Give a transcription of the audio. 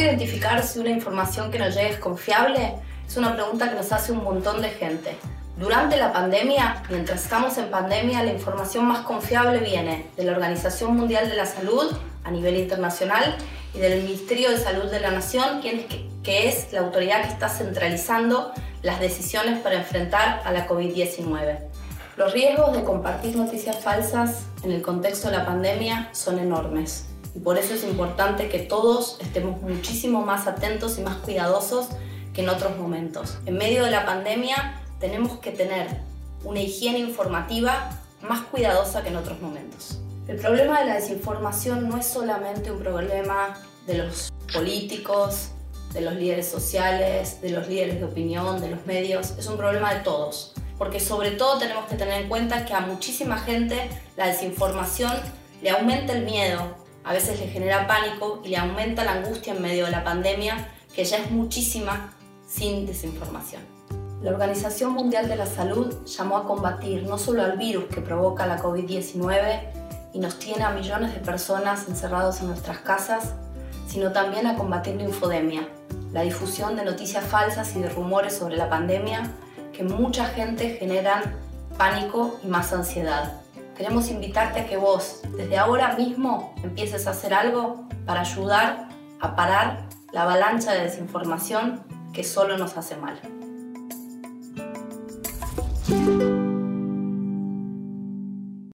identificar si una información que nos llega es confiable? Es una pregunta que nos hace un montón de gente. Durante la pandemia, mientras estamos en pandemia, la información más confiable viene de la Organización Mundial de la Salud a nivel internacional y del Ministerio de Salud de la Nación, que es la autoridad que está centralizando las decisiones para enfrentar a la COVID-19. Los riesgos de compartir noticias falsas en el contexto de la pandemia son enormes y por eso es importante que todos estemos muchísimo más atentos y más cuidadosos que en otros momentos. En medio de la pandemia tenemos que tener una higiene informativa más cuidadosa que en otros momentos. El problema de la desinformación no es solamente un problema de los políticos, de los líderes sociales, de los líderes de opinión, de los medios, es un problema de todos. Porque sobre todo tenemos que tener en cuenta que a muchísima gente la desinformación le aumenta el miedo, a veces le genera pánico y le aumenta la angustia en medio de la pandemia, que ya es muchísima sin desinformación. La Organización Mundial de la Salud llamó a combatir no solo al virus que provoca la COVID-19 y nos tiene a millones de personas encerrados en nuestras casas, sino también a combatir la infodemia, la difusión de noticias falsas y de rumores sobre la pandemia que mucha gente generan pánico y más ansiedad. Queremos invitarte a que vos, desde ahora mismo, empieces a hacer algo para ayudar a parar la avalancha de desinformación que solo nos hace mal.